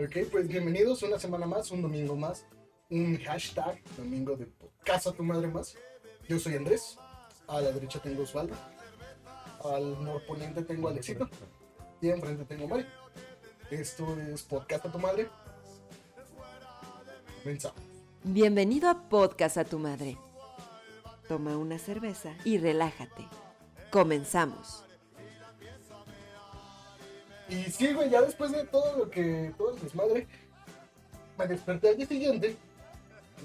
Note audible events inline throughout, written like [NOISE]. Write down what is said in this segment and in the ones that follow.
Ok, pues bienvenidos una semana más, un domingo más, un hashtag, domingo de casa tu madre más. Yo soy Andrés, a la derecha tengo Osvaldo, al norponiente tengo a Alexito y enfrente tengo Mari. Esto es Podcast a tu madre. Comenzamos. Bienvenido a Podcast a tu madre. Toma una cerveza y relájate. Comenzamos. Y sí, güey, ya después de todo lo que, todo el desmadre, me desperté al día siguiente.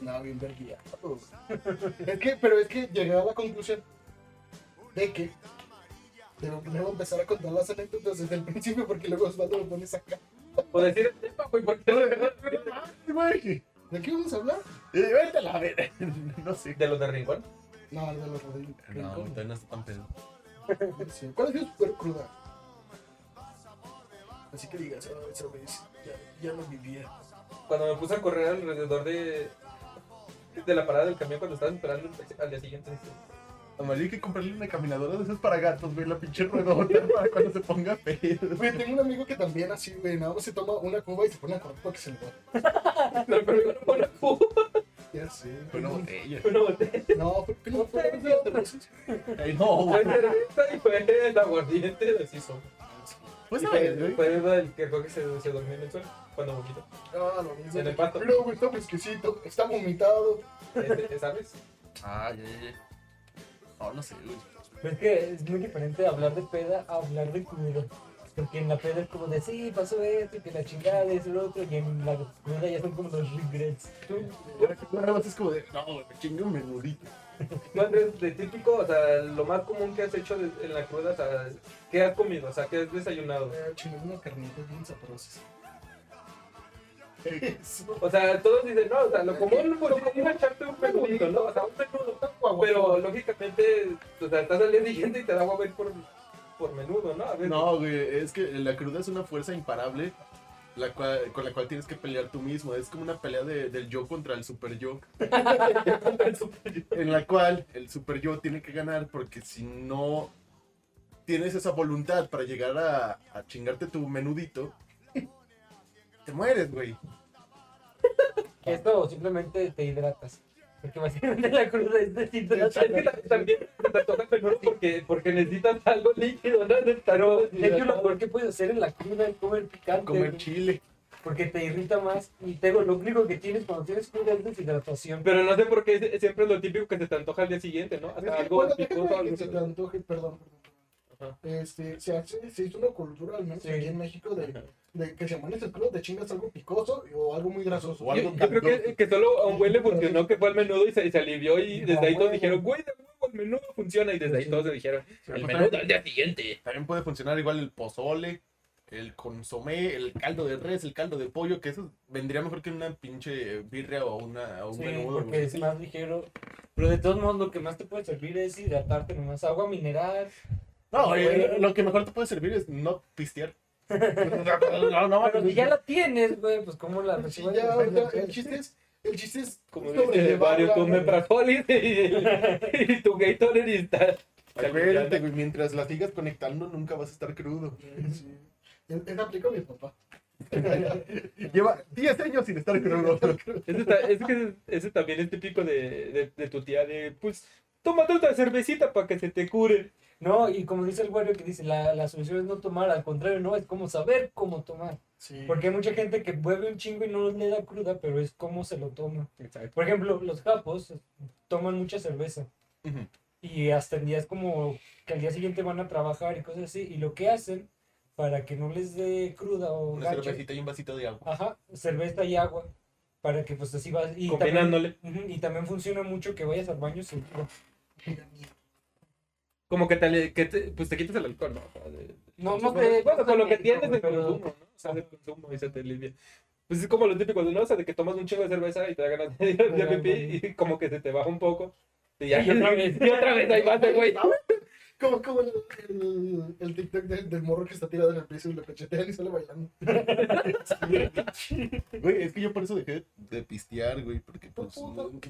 Nada, bien verguiado. [LAUGHS] es que, pero es que llegué a la conclusión de que debo, debo empezar a contar las anécdotas desde el principio porque luego Osvaldo lo pones acá. O decir el tema, güey, porque no güey. ¿De qué vamos a hablar? Eh, vete a la ver. [LAUGHS] No sé. de los de Rincón. No, de los rodillos. No, ahorita no está tan pedo. Sí. ¿Cuál es tu super cruda? Así que digas, ah, esa vez ya, ya lo vivía. Cuando me puse a correr alrededor de, de la parada del camión cuando estaba esperando al día siguiente. dije, Amarillo hay que comprarle una caminadora de esas para gatos, güey, la pinche ruedota para cuando se ponga pedo. Güey, tengo un amigo que también así, güey, nada más se toma una cuba y se pone a correr para que se le va. Pero primero una cuba, Ya sé. Una botella. una botella, No, ¿por qué no fue cervezas? Ay, no, una güey. cerveza y fue el aguardiente de Siso. Pues fue, fue el que creo que se, se durmió en el suelo cuando vomitó. Ah, lo mismo. En el pato. Pero, güey, está fresquecito, está vomitado. Este, ¿Sabes? Ah, ya, ya, ya. No, no sé, güey. Pero es que es muy diferente hablar de peda a hablar de cruda. Porque en la peda es como de sí, pasó esto, y que la chingada es el otro, y en la cruda ya son como los regrets. Tú, Nada más es como de, no, me un menudito. Tú, Andrés, de típico, o sea, lo más común que has hecho en la cruda, o sea, ¿qué has comido? O sea, ¿qué has desayunado? Eh, unas carnitas bien sabrosas. [LAUGHS] O sea, todos dicen, no, o sea, lo común, lo común es echarte un menudito, ¿no? O sea, un menudo. Pero lógicamente, o sea, estás al día siguiente y te da agua a ir por, por menudo, ¿no? A veces. No, güey, es que la cruda es una fuerza imparable la cual- con la cual tienes que pelear tú mismo. Es como una pelea de- del yo contra el super yo. [LAUGHS] en la cual el super yo tiene que ganar porque si no tienes esa voluntad para llegar a, a chingarte tu menudito, te mueres, güey. [LAUGHS] Esto simplemente te hidratas. Porque básicamente la cruda es Es que deshidratante. ta- también te toca menudo porque, porque necesitas algo líquido, ¿no? Pero de hecho lo peor que puedes hacer en la cruda es comer picante. Comer chile. Porque te irrita más. Y te digo, lo único que tienes cuando tienes cruda es deshidratación. Pero no sé por qué es- siempre es lo típico que se te antoja al día siguiente, ¿no? Es Hasta que, algo bueno, picoso, que se te antoje, perdón, perdón. Ajá. Este, se, hace, se hizo una cultura, al menos Sí. aquí en México, de, de que se amanece el crudo, te chingas algo picoso o algo muy grasoso. O algo Yo, yo creo que, que solo a un güey le funcionó que fue el menudo y se, y se alivió y No, desde ahí todos dijeron, güey, de huevo, el menudo funciona y desde ahí Sí. todos se dijeron, el pues menudo también, al día siguiente. también puede funcionar igual el pozole, el consomé, el caldo de res, el caldo de pollo, que eso vendría mejor que una pinche birria o, una, o un Sí, menudo. porque es más ligero. Pero de todos modos, lo que más te puede servir es hidratarte nomás. Agua mineral. No, güey, lo que mejor te puede servir es no pistear. [LAUGHS] no, no, Pero si ya la tienes, güey, pues cómo la Sí, ya, [LAUGHS] ya, el chiste es, el chiste es Como dice Mario, tu güey. Meprazoli y, [LAUGHS] y tu Gatorade y está... Acuérdate, güey, mientras la sigas conectando nunca vas a estar crudo. Sí. Es es aplica a mi papá. Lleva 10 años sin estar crudo. Ese, ese que- ese también es típico de, de, de tu tía, de pues, tómate otra cervecita para que se te cure. No, y como dice el Wario que dice, la, la solución es no tomar, al contrario, no, es como saber cómo tomar. Sí. Porque hay mucha gente que bebe un chingo y no le da cruda, pero es cómo se lo toma. Exacto. Por ejemplo, los japos toman mucha cerveza. Y hasta en días como que al día siguiente van a trabajar y cosas así. Y lo que hacen para que no les dé cruda o Una gacho, cervecita y un vasito de agua. Ajá, cerveza y agua. Para que pues así vas. Y Combinándole. También, y también funciona mucho que vayas al baño sin Como que te, que te, pues te quitas el alcohol, ¿no? No, no consumo. te- Bueno, con lo que no, tienes de consumo, ¿no? O sea, de consumo y se te alivia. Pues es como lo típico de, ¿no? O sea, de que tomas un chingo de cerveza y te da ganas de ir pipí y como que se te baja un poco. Y, ya, Y otra vez. y otra vez ahí vas, güey. [LAUGHS] Como, como el, el, el TikTok del, del morro que está tirado en el piso y lo cachetean y sale bailando. [LAUGHS] Güey, es que yo por eso dejé de pistear, güey, porque pues,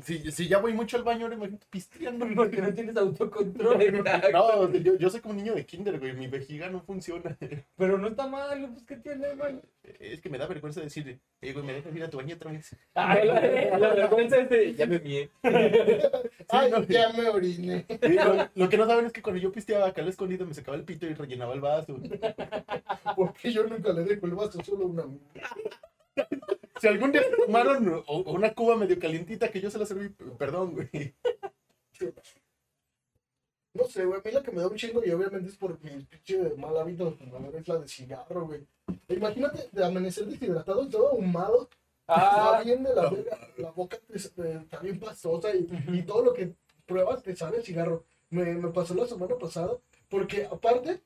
si, si ya voy mucho al baño, ahora imagínate pisteando. [LAUGHS] Porque no tienes autocontrol. [LAUGHS] No, yo, yo soy como niño de kinder, güey, mi vejiga no funciona. Pero no está mal, pues ¿qué tiene, güey? Es que me da vergüenza decir, eh, güey, me dejas ir a tu baño otra vez. No, la, la vergüenza es de, ya me mié. [LAUGHS] Ay, no. ya me oriné. Sí, lo, lo que no saben es que cuando yo pisteaba acá al escondido me sacaba el pito y rellenaba el vaso. Porque yo nunca le dejo el vaso, solo una. Si algún día tomaron o- o una cuba medio calientita que yo se la serví, perdón, güey. [LAUGHS] No sé, güey, a mí la que me da un chingo y obviamente es por mi pinche mal hábito de es la de cigarro, güey. Imagínate de amanecer deshidratado y todo ahumado. Ah, Está bien de la verga, la boca te- te- está bien pastosa y, y todo lo que pruebas te sabe el cigarro. Me, me pasó la semana pasada porque aparte...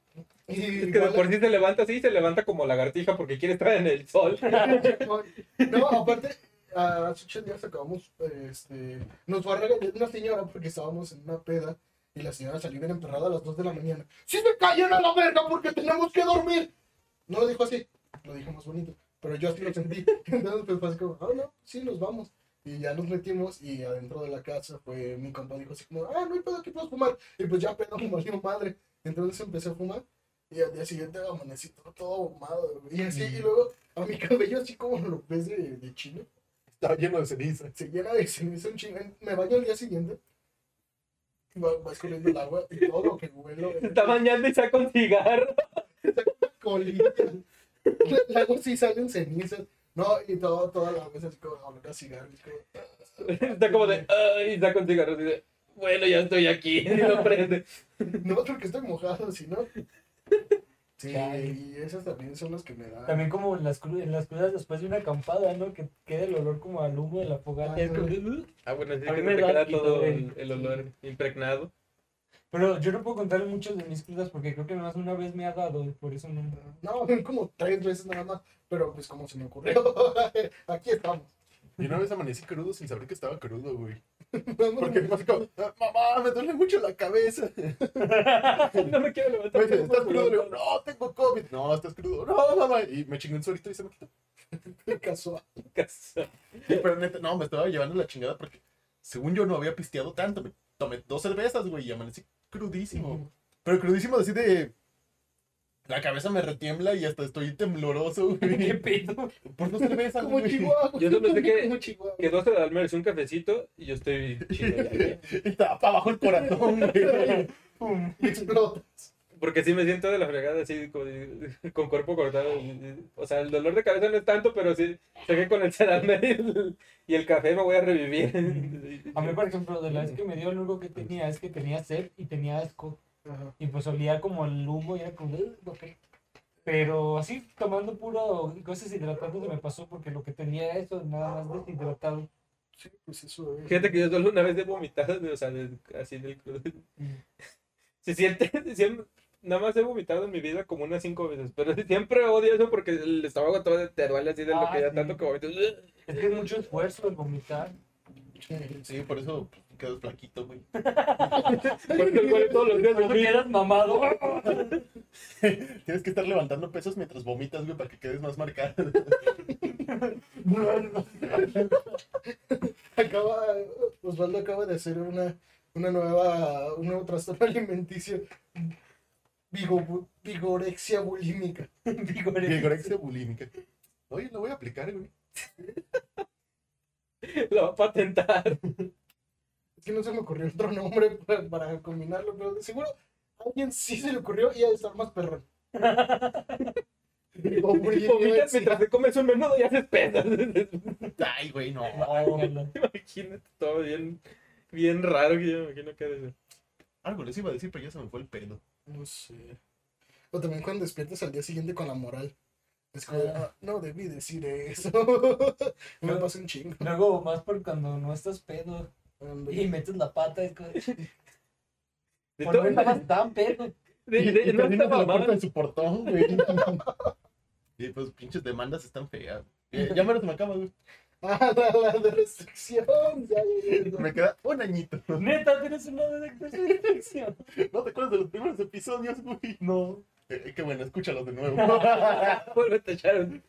Y Es que de igual- por sí se levanta así, se levanta como lagartija porque quiere estar en el sol. [LAUGHS] No, aparte, hace ocho días acabamos, este, nos fue a regañar una señora porque estábamos en una peda y la señora salió bien emperrada a las 2 de la mañana. ¡Sí se callan a la verga porque tenemos que dormir! No lo dijo así, lo dijo más bonito, pero yo así lo sentí. [LAUGHS] Entonces pues fue así como, ah, no, sí, nos vamos. Y ya nos metimos y adentro de la casa fue mi compa dijo así como, ah, no hay pedo, aquí puedes fumar. Y pues ya pedo [LAUGHS] como valió madre. Entonces empecé a fumar y al día siguiente amanecí todo, todo ahumado. Y así, y luego a mi [LAUGHS] cabello así como lo ves de, de chino, Estaba lleno de ceniza. se llena de ceniza un chingo. Me baño al día siguiente, va, va escurriendo el agua y todo lo que huelo Se está bañando y saca un cigarro. colilla. Luego sí salen cenizas. No, y todo, toda la vez así como olor a cigarro. Está como de, ay, saca un cigarro. Y dice, bueno, ya estoy aquí. Y lo prende. No, porque estoy mojado, si no. Sí, Chale. y esas también son las que me dan. también como en las, cru- en las crudas después de una acampada, ¿no? Que queda el olor como al humo de la fogata. Como de, Ah, bueno, sí que te da queda todo el, el olor impregnado. Pero yo no puedo contar muchas de mis crudas porque creo que más una vez me ha dado y por eso no. No, [LAUGHS] como tres veces nada más. Pero pues como se me ocurrió. [LAUGHS] Aquí estamos. Y una vez amanecí crudo sin saber que estaba crudo, güey. [LAUGHS] Porque me como, "Ah, mamá, me duele mucho la cabeza. [LAUGHS] no me quiero levantar. Me dice, ¿estás crudo? Le digo, no, tengo COVID. No, estás crudo. No, mamá. Y me chingó un suerito y se me quitó. [LAUGHS] Casual. Casa. Sí, pero neta, no, me estaba llevando la chingada porque según yo no había pisteado tanto. Me tomé dos cervezas, güey, y amanecí crudísimo. Pero crudísimo así de... La cabeza me retiembla y hasta estoy tembloroso, [LAUGHS] ¿Qué güey. pedo? Por dos cervezas, Como güey. Chihuahua. Yo solo sé que-. [LAUGHS] Que 12 de Almer es un cafecito y yo estoy chido ya. [LAUGHS] Y estaba para abajo el corazón, güey. Pum, y explota. Porque sí me siento de la fregada así con cuerpo cortado. O sea, el dolor de cabeza no es tanto, pero sí sé que con el Sedalmer y el, y el café me voy a revivir. A mí, por ejemplo, de la vez que me dio, lo único que tenía es que tenía sed y tenía asco. Ajá. Y pues olía como el humo y era como, "Ugh, ok". Pero así, tomando puro cosas hidratantes se me pasó porque lo que tenía era eso, nada más deshidratado. Sí, pues eso es. Fíjate que yo solo una vez he vomitado, o sea, de- así del crudo. Se siente, [LAUGHS] siempre, nada más he vomitado en mi vida como unas cinco veces, pero [LAUGHS] siempre odio eso porque el estómago todo te duele así de lo Ah, que ya sí. tanto que vomitas. Es que es mucho esfuerzo el vomitar. Sí, por eso pues, quedas flaquito, güey. Por eso el güey todos los días vomita. quedas mamado. [LAUGHS] Tienes que estar levantando pesos mientras vomitas, güey, para que quedes más marcado. [LAUGHS] Acaba, Osvaldo acaba de hacer una, una nueva, un nuevo trastorno [LAUGHS] alimenticio. Vigo, vigorexia bulímica. Vigorexia bulímica. Oye, lo voy a aplicar, güey. Lo va a patentar. Es que no se me ocurrió otro nombre [LAUGHS] para, para combinarlo, pero de seguro a alguien sí se le ocurrió y ha de estar más perrón. [LAUGHS] Vomitas mientras te comes un menudo y haces pesas. [LAUGHS] Ay, güey, no. Imagínate todo bien, bien raro que yo me imagino que ser. Algo les iba a decir, pero ya se me fue el pedo. No sé. O también cuando despiertas al día siguiente con la moral. Es como, "Ah, no debí decir eso. me pasa un chingo. Luego, más por cuando no estás pedo y metes la pata, es como, De "Por todo- no estabas tan pedo. de- Y, de- y no terminas estaba la puerta de su portón, güey. [LAUGHS] Y pues pinches demandas están feas. Eh, Ya menos me acaba, güey. [LAUGHS] Ah, la, la de restricción. Ya, ya, ya. Me queda un añito. Neta, tienes una de restricción. [LAUGHS] ¿No te acuerdas de los primeros episodios, güey? No. Eh, qué bueno, escúchalos de nuevo. Vuelve a echar un...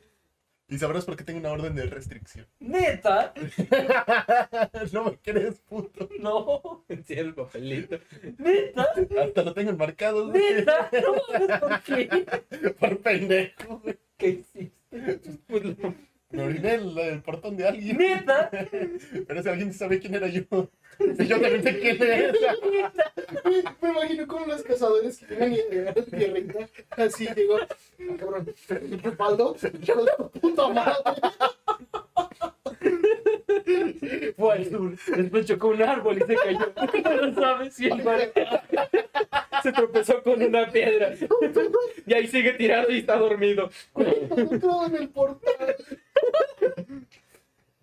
y sabrás por qué tengo una orden de restricción. Neta, [LAUGHS] no me crees, puto. no. Sí, el papelito. Neta, Hasta lo tengo enmarcado, neta. No ¿por qué? [LAUGHS] Por pendejo. ¿Qué hiciste? Pues. Me oriné el, el portón de alguien. Neta, [LAUGHS] Pero si alguien sabe quién era yo. Y [LAUGHS] yo también sé quién es. [LAUGHS] Me, me imagino como los cazadores que llegan y llegan en tierrita. Así llegó. Ah, cabrón. Respaldo. Hijo de tu puta madre. fue al sur. Después chocó un árbol y se cayó. No lo sabes. Y el mar- Se tropezó con una piedra. Y ahí sigue tirado y está dormido. Entró en el portal.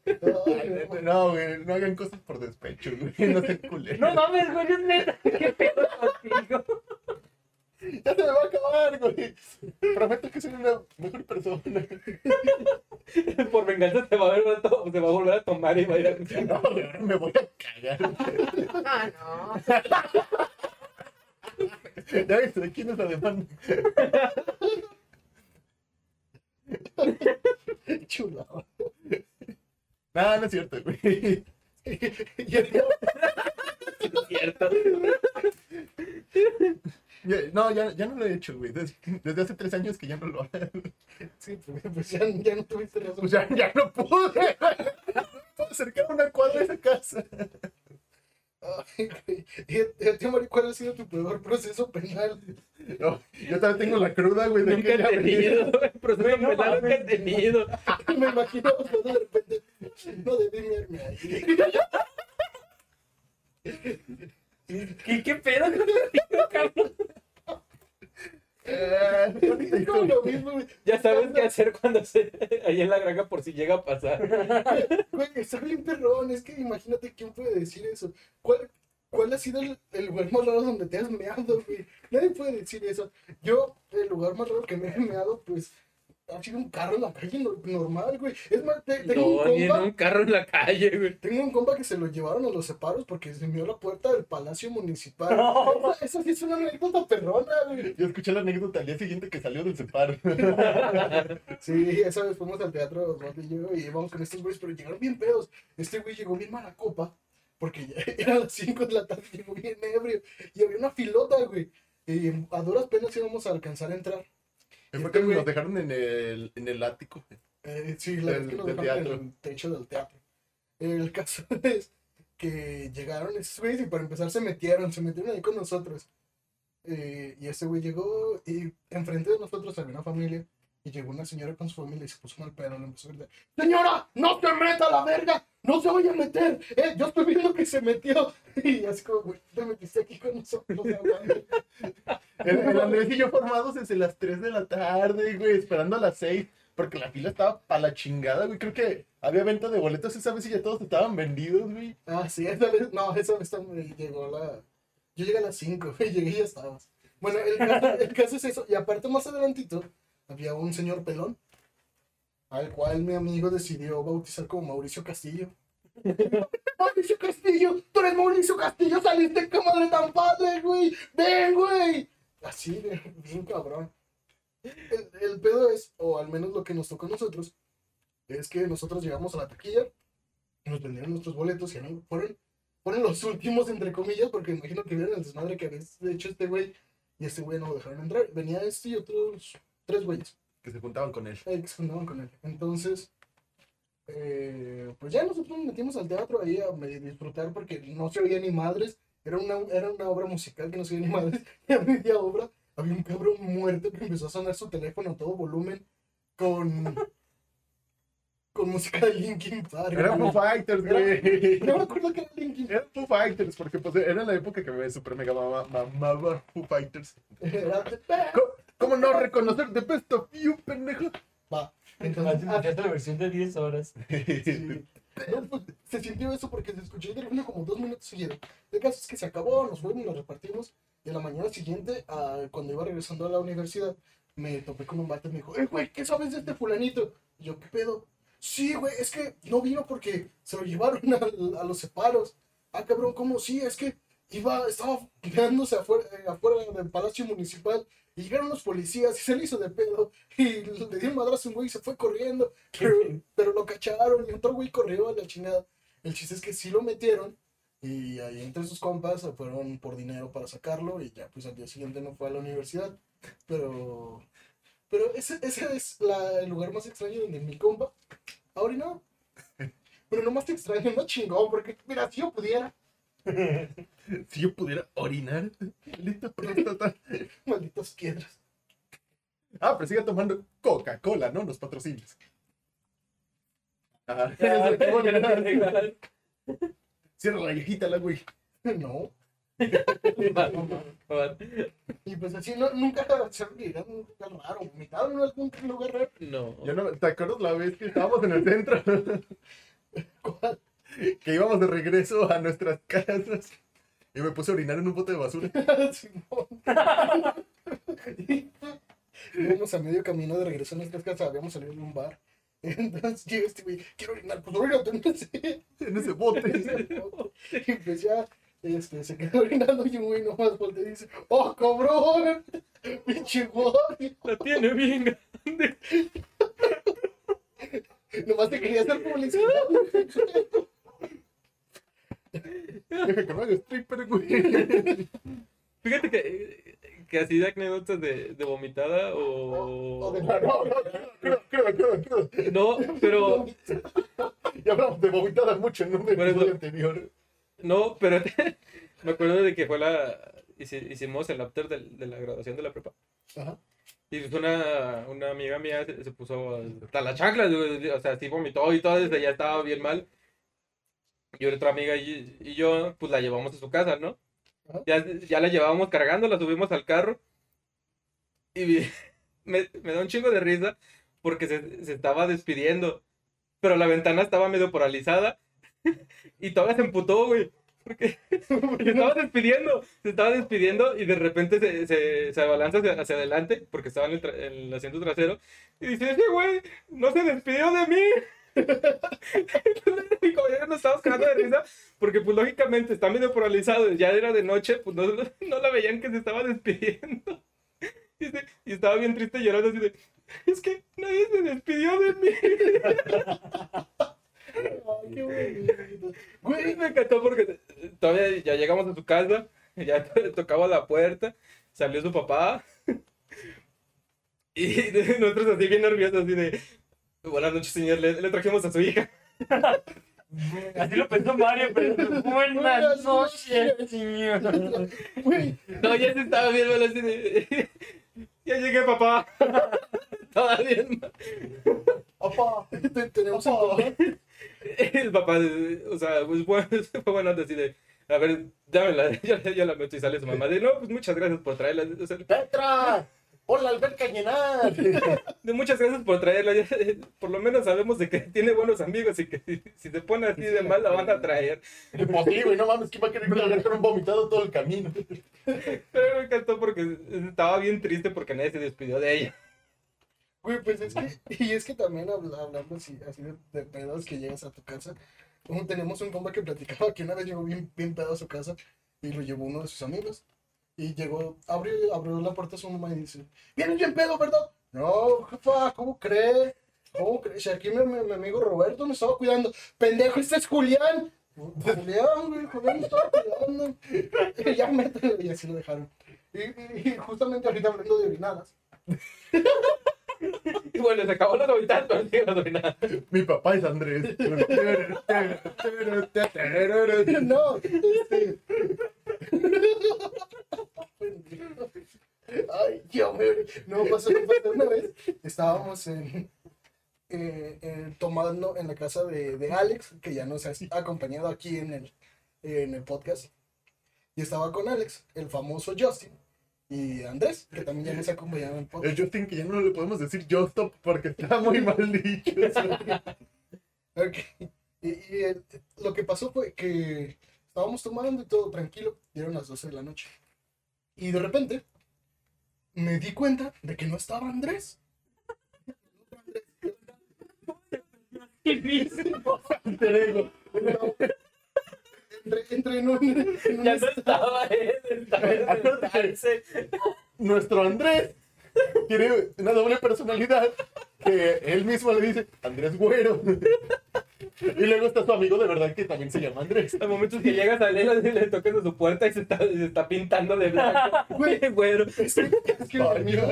Ay, no. No, güey, no hagan cosas por despecho, güey. [LAUGHS] No sean culeros. No mames, güey, es neta. ¿Qué pedo contigo? Ya se me va a acabar, güey. Prometo que soy una mejor persona. Por venganza te va a volver a, to- te va a, volver a tomar y va a ir a... No, güey, ahora me voy a cagar. Ah, Ya ¿de quién es la demanda? [LAUGHS] Chulado. No, no es cierto, güey. Y el- Cierto. Ya- No, ya, ya no lo he hecho, güey. Des- Desde, hace tres años que ya no lo hago. Sí, pues, ya, ya no tuviste razón. Pues ya, ya no pude. [LAUGHS] No acercar una cuadra a esa casa. Ay, güey. Y a- a ti, Mari, ¿cuál ha sido tu peor proceso penal? [LAUGHS] No, yo también tengo la cruda, güey. de Nunca que he tenido. Proceso no penal nunca he tenido. [LAUGHS] Me imagino de repente. No debí mirarme ahí. ¿Qué, qué pedo contigo, cabrón? Eh, lo mismo, güey. Ya sabes qué hacer cuando se... Ahí en la granja por si llega a pasar. [LAUGHS] Güey, está bien perrón. Es que imagínate quién puede decir eso. ¿Cuál, cuál ha sido el, el lugar más raro donde te has meado, güey? Nadie puede decir eso. Yo, el lugar más raro que me he meado, pues, ha sido un carro en la calle no- normal, güey. Es más, te- tengo No, un ni en compa. un carro en la calle, güey. Tengo un compa que se lo llevaron a los separos porque se meó la puerta del palacio municipal. No. Esa, esa sí es una anécdota perrona, güey. Yo escuché la anécdota al día siguiente que salió del separo. [LAUGHS] Sí, esa vez fuimos al teatro, y yo, y íbamos con estos güeyes, pero llegaron bien pedos. Este güey llegó bien mala copa, porque ya [LAUGHS] eran las 5 de la tarde, llegó bien ebrio, y había una filota, güey. Y a duras penas íbamos a alcanzar a entrar. Fue que nos dejaron en el, en el ático. Eh, sí, la Del- vez que nos dejaron teatro. en el techo del teatro. El caso [LAUGHS] es que llegaron esos güeyes y para empezar se metieron, se metieron ahí con nosotros. Eh, y ese güey llegó y enfrente de nosotros había una familia y llegó una señora con su familia y se puso mal pedo, le empezó a gritar, señora, no se meta la verga, no se vaya a meter, eh, yo estoy viendo que se metió. [LAUGHS] Y así como, güey, te metiste aquí con nosotros. aguanta". El, el Andrés y yo formados desde las 3 de la tarde, güey, esperando a las 6. Porque la fila estaba para la chingada, güey. Creo que había venta de boletos esa vez y ya todos estaban vendidos, güey. Ah, sí, esa vez, no, esa vez también llegó la... Yo llegué a las 5, [LAUGHS] llegué y ya estabas. Bueno, el caso, el caso es eso, y aparte más adelantito, había un señor pelón, al cual mi amigo decidió bautizar como Mauricio Castillo. [LAUGHS] Mauricio Castillo, tú eres Mauricio Castillo, saliste qué madre tan padre, güey, ven, güey. Así, es un cabrón. El, el pedo es, o al menos lo que nos tocó a nosotros, es que nosotros llegamos a la taquilla, nos vendieron nuestros boletos y no, fueron, fueron los últimos, entre comillas, porque imagino que vieron el desmadre que había hecho este güey, y este güey no lo dejaron entrar. Venía este y otros tres güeyes Que se juntaban con él. ahí que se juntaban con él. Entonces, eh, pues ya nosotros nos metimos al teatro ahí a disfrutar porque no se oía ni madres. Era una, era una obra musical que no se oía ni madres. [LAUGHS] Y a media obra había un cabrón muerto que empezó a sonar su teléfono a todo volumen con, con música de Linkin Park. Eran Foo Fighters, güey. No me acuerdo que era Linkin Eran Foo Fighters, porque pues era la época que me super mega mama- mamaba Foo Fighters. Era ¿Cómo, no reconocer The Best of You, pendejo? Va. Entonces, escuchaste la versión de 10 horas. [LAUGHS] sí. No, pues, se sintió eso porque se escuchó el teléfono como dos minutos seguidos. El caso es que se acabó, nos fuimos, nos repartimos. Y a la mañana siguiente, cuando iba regresando a la universidad, me topé con un vato y me dijo, eh, güey, ¿qué sabes de este fulanito? Y yo, ¿qué pedo? Sí, güey, es que no vino porque se lo llevaron [LAUGHS] a, a los separos. Ah, cabrón, ¿cómo? Sí, es que iba, estaba quedándose afuera, eh, afuera del palacio municipal y llegaron los policías y se le hizo de pedo y le dio un madrazo a un güey y se fue corriendo, pero, pero lo cacharon y otro güey corrió a la chingada. El chiste es que sí lo metieron y ahí entre sus compas se fueron por dinero para sacarlo y ya pues al día siguiente no fue a la universidad. Pero, pero ese, ese es la- el lugar más extraño donde mi compa ha orinado. [LAUGHS] Pero no más te extraño, no chingón, porque mira, si yo pudiera, [LAUGHS] Si yo pudiera orinar, maldita próstata. [LAUGHS] malditas piedras. Ah, pero siga tomando Coca-Cola, ¿no? Los patrocinios. Ah, Ya, [LAUGHS] qué bueno. ya, legal. Cierra la viejita, la güey. No. Y pues así no, nunca se olvidaron un lugar raro, vomitaron en algún lugar raro. No. Yo no, ¿Te acuerdas la vez que estábamos en el centro? ¿Cuál? Que íbamos de regreso a nuestras casas. Y me puse a orinar en un bote de basura. [LAUGHS] Simón. Íbamos a medio camino de regreso a nuestras casas, habíamos salido de un bar. Entonces llega este güey, quiero orinar, pues orínate, [LAUGHS] entonces. En ese bote. Y pues ya, este, se quedó orinando y un güey nomás voltea y dice, ¡Oh, cabrón! [LAUGHS] ¡Pinche! La tiene bien grande. Nomás te quería hacer publicidad. Deja que stripper, güey. Fíjate que, que así de anécdotas de, de vomitada o... O de- No, no, no, creo, creo, creo. No, pero... [LAUGHS] Ya hablamos de vomitadas mucho en un episodio anterior. No, pero [LAUGHS] me acuerdo de que fue la... hici- Hicimos el after del- de, la graduación de la prepa. Ajá. Y pues una, una amiga mía se, se puso hasta las chanclas, o sea, sí vomitó y todo, desde ya estaba bien mal. Y otra amiga y, y yo, pues la llevamos a su casa, ¿no? Ajá. Ya, ya la llevábamos cargando, la subimos al carro. Y [LAUGHS] me, me da un chingo de risa porque se, se estaba despidiendo. Pero la ventana estaba medio paralizada. [LAUGHS] Y todavía se emputó, güey. Porque [LAUGHS] se estaba despidiendo, se estaba despidiendo y de repente se, se, se abalanza hacia, hacia adelante porque estaba en el, en el asiento trasero y dice, ese güey no se despidió de mí. Y como ya nos estábamos cagando de risa porque pues lógicamente está medio paralizado, ya era de noche, pues no, no la veían que se estaba despidiendo. Y, se- y estaba bien triste llorando así de, es que nadie se despidió de mí. Ay, qué bonito. Güey, me encantó porque todavía ya llegamos a su casa, ya [LAUGHS] tocaba la puerta, salió su papá. Y [LAUGHS] nosotros así bien nerviosos, así de, buenas noches señor, le, le trajimos a su hija. [LAUGHS] Así lo pensó Mario, pero buenas noches, señor. [LAUGHS] No, ya se estaba bien mal así de, ya llegué papá. [LAUGHS] Todavía no. papá, te- tenemos un. El papá, o sea, pues bueno, fue bueno así de, a ver, dámela, ya, ya la meto y sale su mamá. De, no, pues muchas gracias por traerla. O sea, ¡Petra! ¡Hola, alberca llenar! [LAUGHS] De muchas gracias por traerla. ya, eh, por lo menos sabemos de que tiene buenos amigos y que si, se pone así de mal la van a traer. Pues sí, güey, no mames, ¿quién va a querer cargar con un vomitado todo el camino? Pero me encantó porque estaba bien triste porque nadie se despidió de ella. Güey, pues es que, y es que también habla- hablando así, así de, de pedos que llegas a tu casa, tenemos un compa que platicaba que una vez llegó bien, bien pedo a su casa y lo llevó uno de sus amigos. Y llegó, abrió, abrió la puerta a su mamá y dice, ¿vienes bien pedo, verdad? No, jefa, ¿cómo cree? ¿Cómo crees? Si aquí mi, mi- mi amigo Roberto me estaba cuidando. Pendejo, este es Julián. Julián, güey, Julián me estaba cuidando. Y ya mételo, y así lo dejaron. Y, y- y justamente ahorita hablando de orinadas. [LAUGHS] Y bueno, se acabó la novedad, pero sigue la novedad. Mi papá es Andrés. [LAUGHS] No, este. Ay, Dios mío. No, pasó, pasó una vez. Estábamos en, eh, eh, tomando en la casa de, de Alex, que ya nos ha acompañado aquí en el, en el podcast. Y estaba con Alex, el famoso Justin, y Andrés, que también ya nos ha acompañado en el podcast. El Justin que ya no le podemos decir Just Stop porque está muy mal dicho. [LAUGHS] Ok. Y, y el- lo que pasó fue que estábamos tomando y todo tranquilo, y eran las 12 de la noche. Y de repente me di cuenta de que no estaba Andrés. [LAUGHS] Entré, entré en un, en un Ya no estaba él, estaba trance. Nuestro Andrés tiene una doble personalidad que él mismo le dice Andrés Güero. Y luego está su amigo de verdad que también se llama Andrés. Hay momentos que llegas a él y le tocas a su puerta y se está, se está pintando de blanco. [LAUGHS] Güey, güero. Es que, es que mi amigo,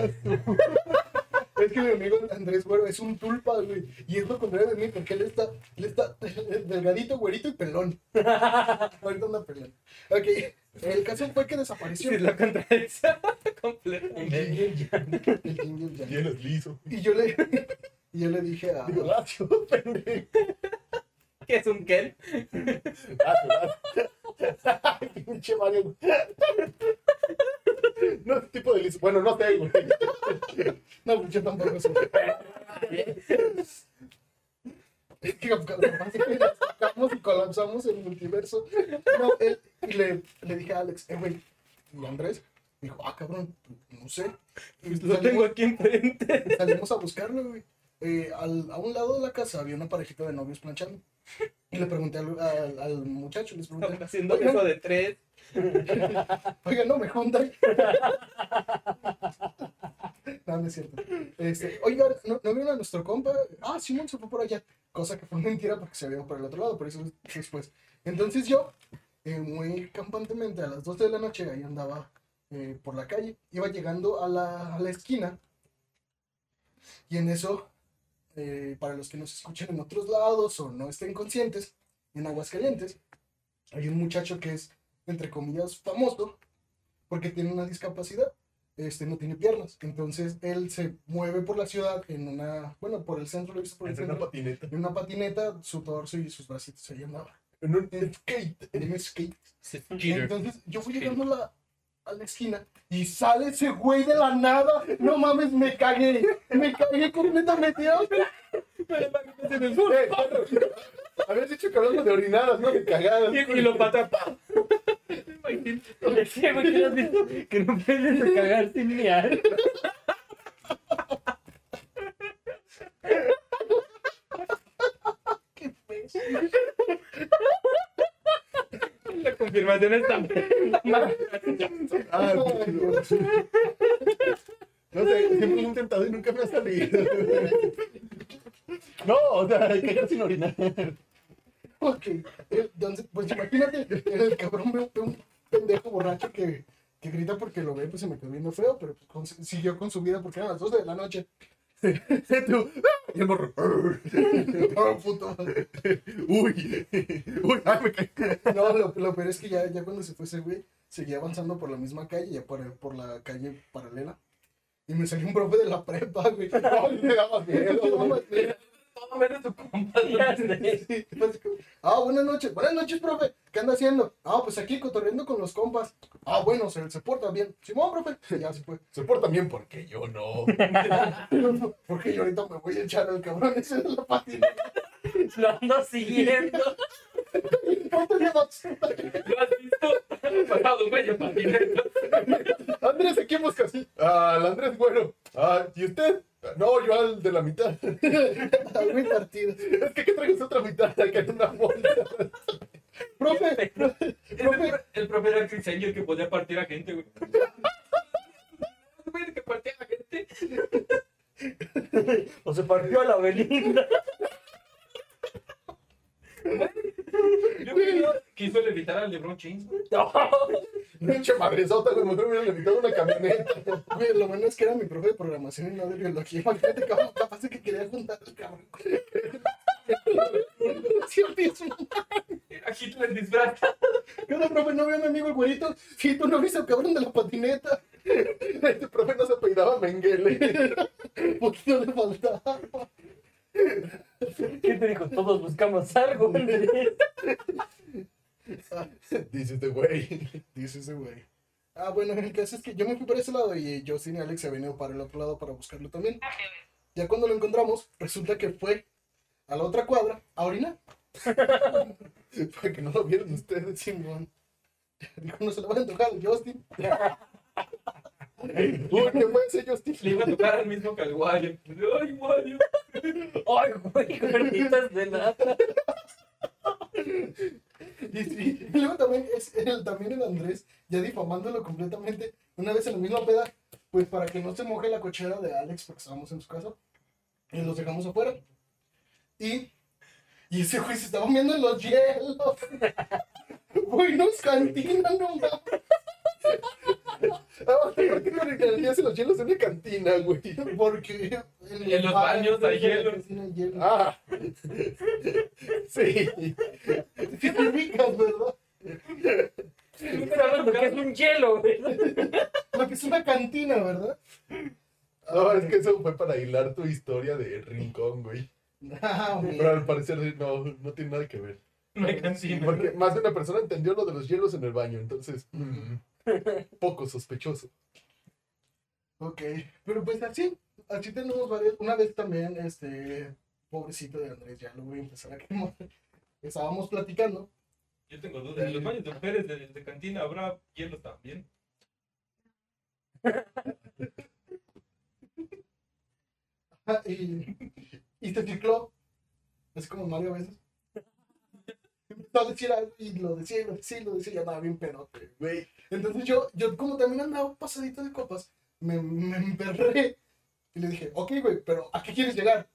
es que mi amigo Andrés Güero es un tulpa, güey. Y es lo contrario de mí, porque él está, él está [LAUGHS] delgadito, güerito y pelón. Ahorita anda pelón. Ok, el caso fue que desapareció. Sí, lo contradice [LAUGHS] completo. El yin y el yang. El yin y el yang. Y él es liso. Y yo le, y yo le dije a. Digo, lacio, [LAUGHS] pendejo. ¿Qué es un Ken? Lacio, lacio. [LAUGHS] Pinche Mario. No es tipo de liso. Bueno, no sé, güey. No, pues yo tampoco. Es que capaz que nos tocamos y colapsamos el multiverso. No, él, y le, le dije a Alex, eh, güey, ¿y Andrés? Me dijo, ah, cabrón, no sé. Y Lo tengo aquí enfrente. salimos a buscarlo, güey. Eh, al, a un lado de la casa había una parejita de novios planchando. Y le pregunté al, al, al muchacho, les pregunté, haciendo eso de tres. [LAUGHS] oiga, no me juntan. [LAUGHS] No, no es cierto. Este, oiga, ¿no, ¿no vieron a nuestro compa? Ah, Simón se fue por allá. Cosa que fue mentira porque se había ido por el otro lado, por eso es después. Entonces yo, eh, muy campantemente, a las 12 de la noche, ahí andaba eh, por la calle. Iba llegando a la, a la esquina. Y en eso, eh, para los que nos escuchen en otros lados o no estén conscientes, en Aguascalientes, hay un muchacho que es, entre comillas, famoso porque tiene una discapacidad este no tiene piernas. Entonces él se mueve por la ciudad en una, bueno, por el centro, por el una centro, patineta. en una patineta, su torso y sus bracitos ahí andaba. En un skate. En un skate. Entonces yo fui llegando a la, a la esquina y sale ese güey de la nada. No mames, me cagué. Me cagué completamente. Eh, Habías dicho que hablamos de orinadas, no de cagadas. Y, y lo pata. que no puedes cagar sin mear. Qué feo. Está [LAUGHS] mal. Ah. No sé, siempre lo he intentado y nunca me ha salido. No, o sea, hay que cagar sin orinar. Ok, entonces, pues imagínate, el cabrón ve, ve un pendejo borracho que, que grita porque lo ve, pues se me quedó viendo feo, pero pues, con- siguió con su vida porque eran las 12 de la noche. [LAUGHS] Tú, Y el morro. [LAUGHS] Oh, puto. Uy, uy, ay, me caí. No, lo, lo peor es que ya, ya cuando se fue ese güey, seguía avanzando por la misma calle, ya por, por la calle paralela. Y me salió un profe de la prepa, güey. [LAUGHS] Ay, me daba miedo. No, mames. Todo menos tu compa. Sí, pues, Ah, buenas noches. Buenas noches, profe. ¿Qué anda haciendo? Ah, pues aquí cotorreando con los compas. Ah, bueno, se, se porta bien. Simón, profe. Y ya se fue. Se porta bien porque yo no. [LAUGHS] Porque yo ahorita me voy a echar al cabrón ese de la patineta. [LAUGHS] Lo ando siguiendo. [LAUGHS] ¿Lo has visto? Pasado, güey. Andrés, ¿a quién buscas? Al Andrés Bueno. Ah, ¿y usted? No, yo al de la mitad. [LAUGHS] Muy partido. Es que, ¿qué traes otra mitad acá en una bolsa? Profe, El, pro- el profe era Chris Angel que podía partir a gente, güey. [LAUGHS] Güey, que partía a gente. O se partió a la Belinda. [LAUGHS] Yo creo que quiso levitar a LeBron James, güey. Pinche madresota, güey. Mejor me hubiera levitado una camioneta. güey, lo bueno es que era mi profe de programación y no de biología. Imagínate, cabrón, capaz de que quería juntar al cabrón. Siempre es un- Era Hitler disfrazado. ¿Qué onda, profe? ¿No veo a mi amigo el güerito? Sí, tú no viste al cabrón de la patineta. Este profe no se apellidaba Menguele. Un poquito le faltaba. ¿Qué te dijo? Todos buscamos algo. [LAUGHS] Andrés. Dice este güey. Dice ese güey. Ah, bueno, el caso es que yo me fui para ese lado y Justin y Alex se venido para el otro lado para buscarlo también. Ya cuando lo encontramos, resulta que fue a la otra cuadra a orinar. [LAUGHS] Para que no lo vieran ustedes. Simón. Dijo, no se le va a antojar al Justin. [LAUGHS] Uy, ¿qué fue ese Justin? Le iba a tocar al mismo que al Wario. Ay, Wario. Ay, güey, gorditas de nada. Y, sí, y luego también, es el, también el Andrés, ya difamándolo completamente, una vez en la misma peda, pues para que no se moje la cochera de Alex, porque estábamos en su casa, y los dejamos afuera. Y, y ese güey se estaba viendo en los hielos. [LAUGHS] Güey, no es cantina, no mames. [LAUGHS] Ah, ¿Por qué los hielos en una cantina, güey? [LAUGHS] Porque En los baños hay hielo. hielo. Ah. [LAUGHS] Sí. Sí te ubicas, ¿verdad? Sabes lo que es un hielo, güey. Lo que es una cantina, ¿verdad? No, es que eso fue para hilar tu historia de Rincón, güey. Ah. Pero al parecer no, no tiene nada que ver. No hay cantina. Porque más de una persona entendió lo de los hielos en el baño, entonces. mm, [LAUGHS] poco sospechoso. Ok, pero pues así, así tenemos varias. Una vez también, este, pobrecito de Andrés, ya lo voy a empezar a quemar. [LAUGHS] Estábamos platicando. Yo tengo dudas. En los baños de mujeres de, de cantina habrá hielo también. [LAUGHS] ah, Y, y se cicló, así como Mario a veces. Empezó a decir algo y lo decía y lo decía y lo decía y ya andaba bien pedote. Güey, Entonces yo, yo como también andaba pasadito de copas, me, me emperré y le dije, ok, güey, pero ¿a qué quieres llegar?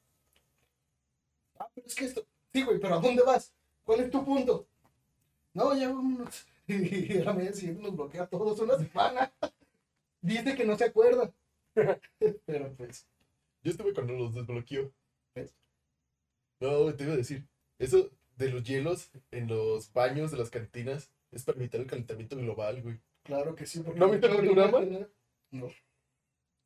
Ah, pero es que esto, sí, güey, pero ¿a dónde vas? ¿Cuál es tu punto? No, ya vámonos. [LAUGHS] Y a la media siguiente nos bloquea a todos una semana. [LAUGHS] Dice que no se acuerda. [LAUGHS] Pero pues, yo estuve cuando los desbloqueó. ¿Ves? No, te iba a decir. Eso de los hielos en los baños de las cantinas es para evitar el calentamiento global, güey. Claro que sí. porque ¿No viste Futurama? orina- No.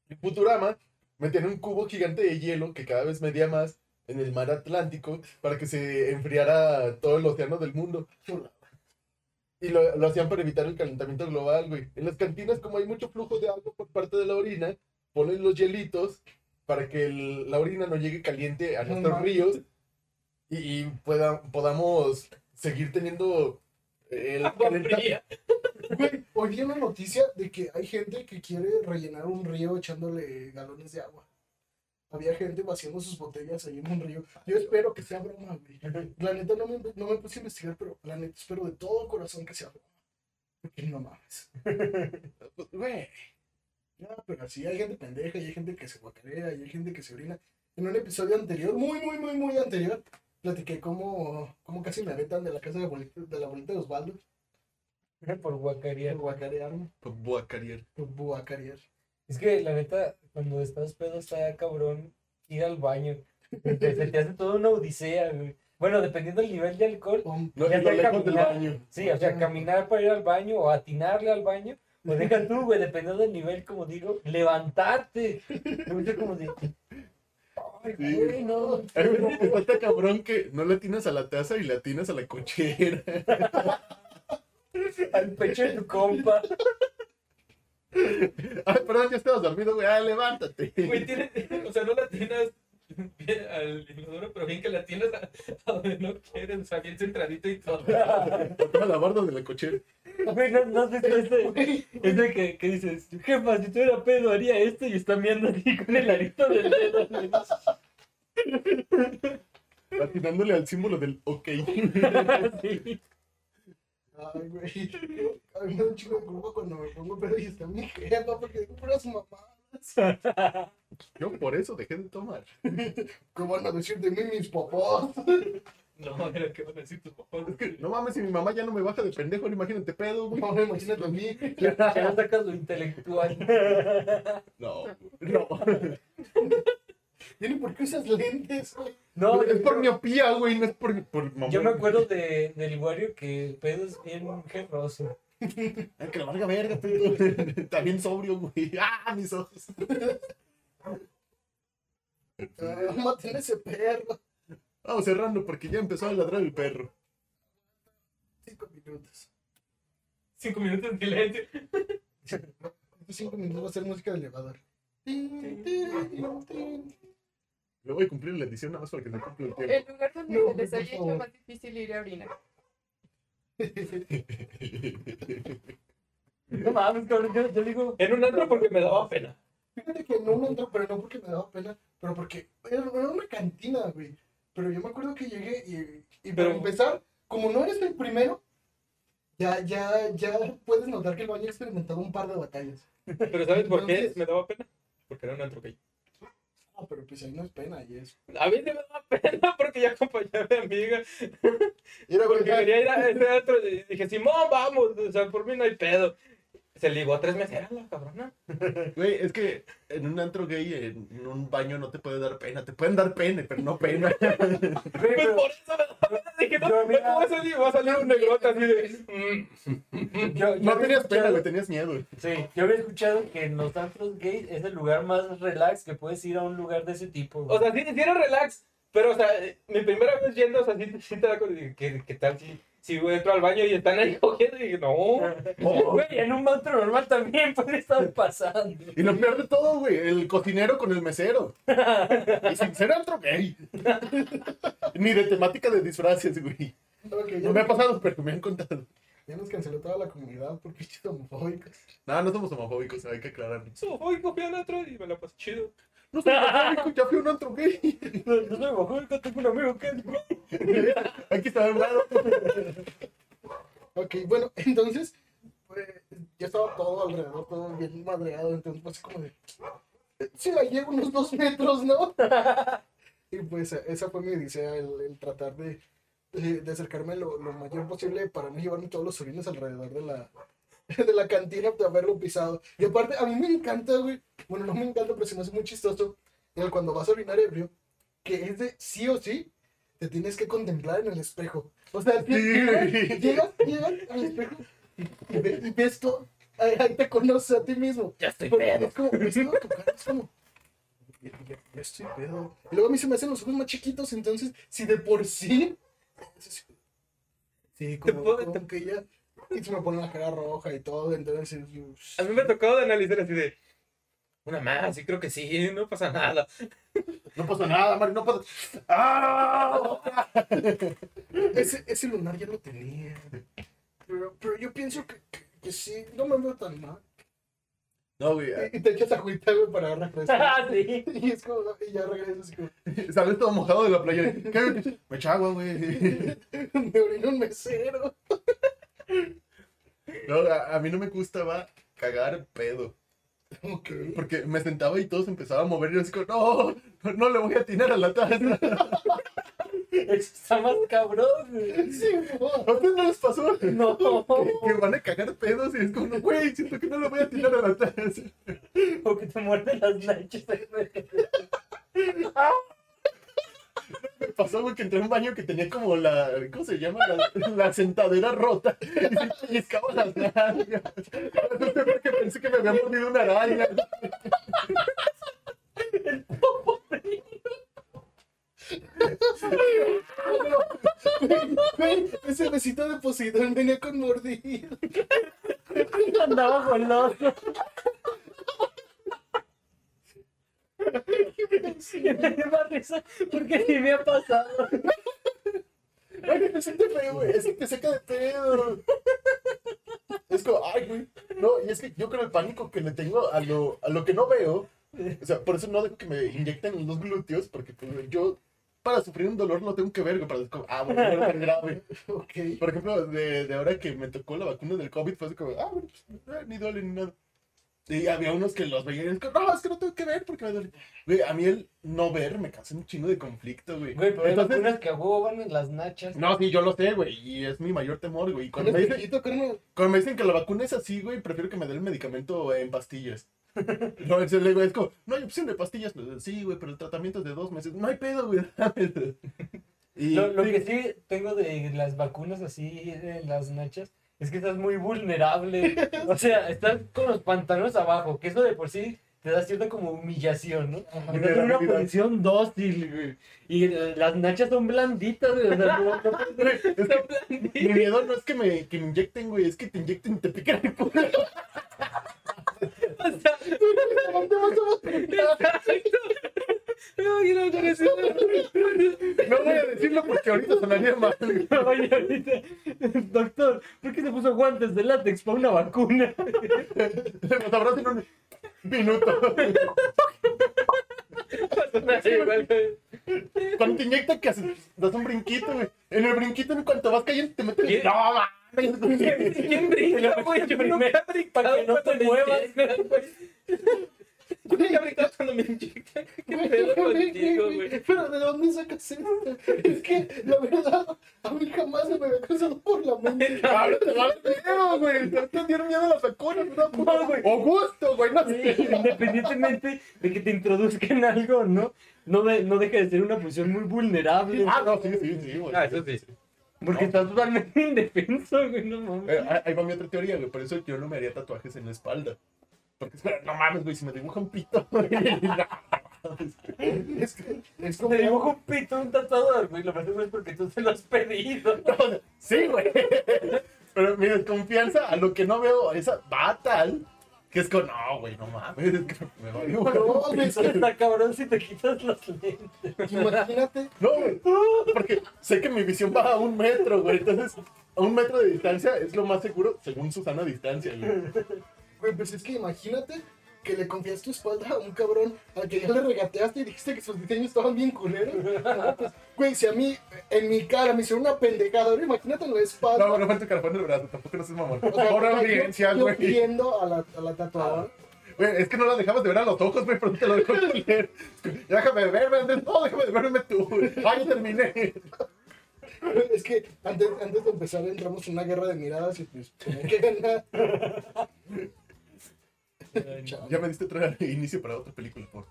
En Futurama metían un cubo gigante de hielo que cada vez medía más en el mar Atlántico para que se enfriara todo el océano del mundo. Y lo, lo hacían para evitar el calentamiento global, güey. En las cantinas, como hay mucho flujo de agua por parte de la orina, ponen los hielitos para que el- la orina no llegue caliente a nuestros ríos y, y pueda- podamos seguir teniendo el Agua calenta- fría. Güey, hoy vi una noticia de que hay gente que quiere rellenar un río echándole galones de agua. Había gente vaciando sus botellas ahí en un río. Yo espero que sea broma, güey. La neta no me, no me puse a investigar, pero la neta espero de todo corazón que sea broma. Porque no mames. Pues, Güey, No, pero sí, hay gente pendeja y hay gente que se guacarea y hay gente que se orina. En un episodio anterior, muy, muy, muy, muy anterior, platiqué cómo, cómo casi me aventan de la casa de, abuelita- de la abuelita de Osvaldo [LAUGHS] Por guacarear. por guacarearme, pues, Buacarier. por guacarear. Es que la neta, cuando estás pedo está cabrón ir al baño. Te- Se te hace toda una odisea, güey. Bueno, dependiendo del nivel de alcohol. No, Ya lejos del baño. Sí, o sea, caminar para ir al baño o atinarle al baño. O deja tú, güey, dependiendo del nivel, como digo, levantarte. Como de. Ay, Sí. no. Está tan cabrón que no le atinas a la taza y le atinas a la cochera. [LAUGHS] Al pecho de tu compa. Ay, perdón, ya estabas dormido, güey. Ah, levántate. Güey, tiene, o sea, no la tienes bien al inodoro, pero bien que la tienes [LAUGHS] a, a donde no quieres, o sea, bien centradito y todo. Toda la barda de la cochera. Güey, no, no has visto este. Este que, que dices, jefa, si tuviera pedo haría esto y está mirando así con el arito del dedo. Atinándole al símbolo del ok. [LAUGHS] Sí. Ay, güey. A mí me da un chico de culpa cuando me pongo pedo y está mi jefa porque digo puras mamadas. [LAUGHS] Yo por eso dejé de tomar. [LAUGHS] ¿Qué van a decir de mí mis papás? [LAUGHS] No, era que van a decir tus papás. Es que, no mames, si mi mamá ya no me baja de pendejo, imagínate pedo, güey. No, imagínate a mí. Ya, sacas lo intelectual. [LAUGHS] No, no. ¿Tiene por qué usas lentes, güey? No, es por miopía, güey, no es por, por mamá. yo me acuerdo de, del Iguario que el pedo es bien. Ay, que la valga verga, pedo. Está bien sobrio, güey. Ah, mis ojos. Ah, maten a ese perro. Vamos cerrando porque ya empezó a ladrar el perro. Cinco minutos. Cinco minutos de silencio. Estos cinco minutos va a ser música de elevador. Le voy a cumplir la edición nada más para que se cumpla el tiempo. El lugar donde No, se les haya hecho más difícil ir a orinar. [LAUGHS] No mames, cabrón, yo, yo digo. En un antro porque me daba pena. Fíjate que no, no entró, pero no porque me daba pena, pero porque era, era una cantina, güey. Pero yo me acuerdo que llegué y, y para Pero- empezar, como no eres el primero, ya, ya, ya puedes notar que el baño ha experimentado un par de batallas. Pero ¿sabes por qué me daba pena? Porque era un antro gay. Ah, pero pues ahí no es pena y eso. A mí me daba pena porque ya acompañé a mi amiga. Era Porque quería ir a ese antro y dije, Simón, vamos. O sea, por mí no hay pedo. Se ligó a tres meseras la cabrona. [LAUGHS] Güey, es que en un antro gay, en un baño no te puede dar pena. Te pueden dar pene, pero no pena. [LAUGHS] Güey, Pues pero por eso me. Dije, no, Yo, no mira- va a salir, va a salir un negrote así de. mm. yo, yo No tenías pena, güey, tenías miedo. Sí, yo había escuchado que en los antros gays es el lugar más relax que puedes ir a un lugar de ese tipo. güey. O sea, sí, sí era relax. Pero, o sea, eh, mi primera vez yendo, o sea, sí, sí te da ¿Qué, qué tal si, si entro al baño y están ahí [LAUGHS] cogiendo? Y no. [LAUGHS] Güey, en un antro normal también [LAUGHS] puede estar pasando. Y lo peor de todo, güey, el cocinero con el mesero. Y sin ser antro gay. Ni de temática de disfraces, güey. No me ha pasado, pero me han contado. ya nos canceló toda la comunidad por pinches homofóbicos. No, no somos homofóbicos, hay que aclararlo. So, hoy cogí al otro y me la pasé chido. No soy homofóbico, ya fui un antro gay. No, no soy homofóbico, tengo un amigo que es gay. Aquí está el lado. Ok, bueno, entonces, pues, ya estaba todo alrededor, todo bien madreado, entonces pues como de, si la llevo unos dos metros, ¿no? y pues esa fue mi odisea, el, el tratar de, de, de acercarme lo, lo mayor posible para no llevarme todos los orines alrededor de la, [LAUGHS] de la cantina de haberlo pisado. Y aparte, a mí me encanta, güey, bueno, no me encanta, pero se me hace muy chistoso, el cuando vas a orinar ebrio, que es de sí o sí, te tienes que contemplar en el espejo. O sea, Sí, llegas, llegas, llegas al espejo y, ve- y ves todo, ahí, ahí te conoces a ti mismo. Ya estoy Porque pedo. Es como, ves tu cara, es como, ya, ya- ya estoy pedo. Y luego a mí se me hacen los ojos más chiquitos, entonces, si de por sí, sí, como, puedo- como que ya, y se me pone la cara roja y todo, entonces, yo, A mí me ha tocado de analizar así de. Una más, sí creo que sí, no pasa nada. No pasa nada, Mario, no pasa. ¡Ah! ese, ese lunar ya lo tenía. Pero, pero yo pienso que, que, que sí, no me veo tan mal. No, güey, Y, y te echas agüita, güey, para refrescar. [LAUGHS] Ah, sí. y es como, y ya regresas así como, sales todo mojado de la playa. ¿Qué? Me echa agua, güey. me orina un mesero. No, a, a mí no me gustaba cagar pedo. Porque me sentaba y todo se empezaba a mover y yo así como, no, no le voy a atinar a la taza. [LAUGHS] Eso está más cabrón, güey. Sí, mo. ¿A ustedes no les pasó? No. [LAUGHS] Que, que van a cagar pedos y es como, no, güey, siento que no le voy a atinar a la taza. O que te muerden las nachas. [LAUGHS] Pasó, que entré a un baño que tenía como la, ¿cómo se llama? La, la sentadera rota y pellizcaba las nalgas. No sé por qué pensé que me había mordido una araña. Güey, ese besito de Poseidón venía con mordido. [LAUGHS] Andaba goloso. [LAUGHS] Me da risa porque sí me ha pasado. Ay, me siente feo, güey. Es que te seca de pedo. Es como, ay, güey. No, y es que yo con el pánico que le tengo a lo, a lo que no veo, o sea, por eso no dejo que me inyecten en los glúteos, porque pues, yo para sufrir un dolor no tengo que ver, para decir, como, ah, bueno, no era tan grave. [LAUGHS] Ok. Por ejemplo, de, de ahora que me tocó la vacuna del COVID, fue así como, ah, bueno, pues, eh, ni duele ni nada. Y había unos que los veían y no, es que no tengo que ver porque me duele. Güey, a mí el no ver me causa un chingo de conflicto, güey. Güey, pero Entonces, vacunas que a huevo van en las nachas. no, sí, yo lo sé, güey, y es mi mayor temor, güey. Cuando me, dicen, viejito, cuando me dicen que la vacuna es así, güey, prefiero que me den el medicamento en pastillas. [LAUGHS] No, en serio, güey, es como, no hay opción de pastillas. Pues, Sí, güey, pero el tratamiento es de dos meses. No hay pedo, güey. [LAUGHS] Y Lo, lo sí, que sí tengo de las vacunas así en las nachas es que estás muy vulnerable. [LAUGHS] O sea, estás con los pantalones abajo, que eso de por sí te da cierta como humillación, ¿no? Ajá. Estás en una posición dócil, güey. Y las nachas son blanditas, güey. O sea, no, no mi miedo no es que me, que me inyecten, güey, es que te inyecten y te piquen el culo. [LAUGHS] O sea, [LAUGHS] ¿Dónde vas a no, voy a decirlo porque ahorita sonaría mal. Oye, ahorita, doctor, ¿por qué se puso guantes de látex para una vacuna? Lo sabrás en un minuto. Cuando te inyectan, que haces? Das un brinquito, güey. En el brinquito, en cuanto vas cayendo, te meten. ¿Qué? No, güey. ¿Quién brinca, güey? Yo nunca he brincado Para que no te muevas. Güey. Yo he brincado cuando me inyectan. [LAUGHS] ¿Qué pedo contigo, güey? Pero ¿de dónde sacas esto? Es que, la verdad, a mí jamás se me había cruzado por la mente. [LAUGHS] Ahora te va a dar miedo, güey. Te dieron miedo a las vacunas, no, No, güey. O gusto, güey. No sé. Independientemente de que te introduzcan [LAUGHS] algo, ¿no? No, de- no deja de ser una posición muy vulnerable. Ah, no, sí, sí, sí, güey. Ah, eso sí. Porque estás totalmente indefenso, güey, no mames. Eh, ahí va mi otra teoría, güey. Por eso yo no me haría tatuajes en la espalda. Porque, no mames, güey, si me dibuja un pito, [LAUGHS] güey. no. Es que, es Te como. dibujo un pito, un tatuador, güey. Lo mejor es porque tú se lo has pedido. [LAUGHS] Sí, güey. Pero mi desconfianza a lo que no veo esa va tal que es como, no, güey, no mames, es que me va a dibujar No, un güey, pito. Está cabrón si te quitas los lentes. Imagínate. No, güey. Porque sé que mi visión va a un metro, güey. Entonces, a un metro de distancia es lo más seguro según su sana distancia, güey. Güey, pues es que imagínate que le confías tu espalda a un cabrón al que ya le regateaste y dijiste que sus diseños estaban bien culeros. No, pues, güey, si a mí, en mi cara, me hicieron una pendejada, ahora imagínate en la espalda. No, no falta el carafón del brazo, tampoco no seas mamón. O sea, Por audiencia, güey. viendo a la, a la tatuadora. Güey, es que no la dejabas de ver a los ojos, güey, pero te lo dejo de leer. Déjame verme, no, déjame de verme tú. Ah, ya terminé. Es que antes, antes de empezar entramos en una guerra de miradas y pues tenía que ganar. Ya me diste otro [LAUGHS] inicio para otra película, por.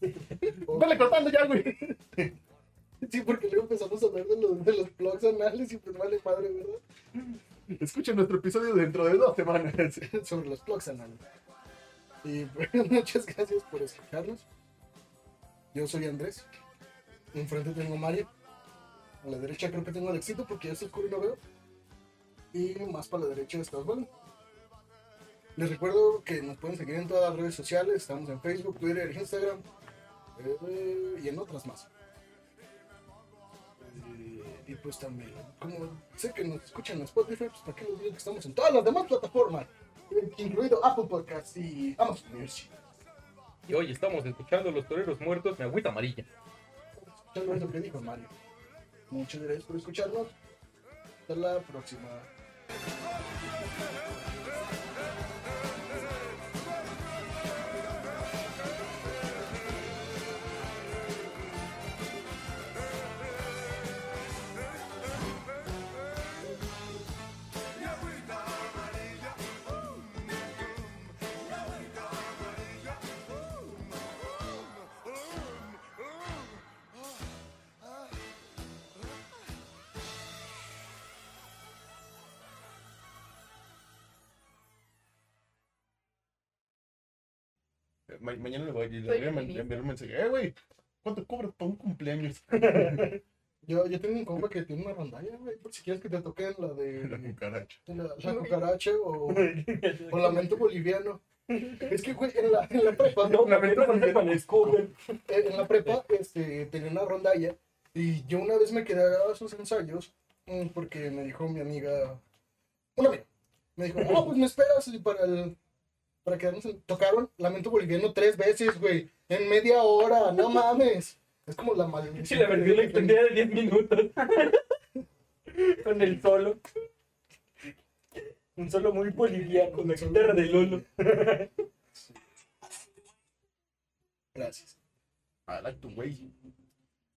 [LAUGHS] Vale, cortando ya, güey. [LAUGHS] Sí, porque luego empezamos a hablar de los, de los plugs anales y pues vale madre, ¿verdad? Escuchen nuestro episodio dentro de dos semanas. Sobre los plugs anales. Y pues, muchas gracias por escucharnos. Yo soy Andrés. Enfrente tengo a Mario. A la derecha creo que tengo a Alexito porque ya está oscuro y no veo. Y más para la derecha está Osvaldo. Les recuerdo que nos pueden seguir en todas las redes sociales. Estamos en Facebook, Twitter, Instagram eh, y en otras más. Eh, y pues también, como sé que nos escuchan en Spotify, pues para qué les digo que estamos en todas las demás plataformas, incluido Apple Podcasts y Amazon Music. Y hoy estamos escuchando Los Toreros Muertos, mi agüita amarilla. Escuchando eso que dijo Mario. Muchas gracias por escucharnos. Hasta la próxima. Ma- mañana le voy a le voy a man- enviar un mensaje. Eh, güey, ¿cuánto cobras para un cumpleaños? [LAUGHS] Yo, yo tengo un compa que tiene una rondalla, güey, por si quieres que te toquen [LAUGHS] la La de cucaracha. la, la cucaracha o, [LAUGHS] o lamento boliviano. Es que, güey, en la, en la prepa, No, lamento escudo. eh, en la prepa este, tenía una rondalla y yo una vez me quedé a grabar sus ensayos mm, porque me dijo mi amiga, una amiga, me dijo, no, pues me esperas para el, para quedarnos en... Tocaron Lamento Boliviano tres veces, güey, en media hora, no mames. Es como la maldición. Sí, la versión extendida de 10 minutos. [LAUGHS] Con el solo. Un solo muy boliviano. Con la guitarra de Lolo. [LAUGHS] Gracias. I like the way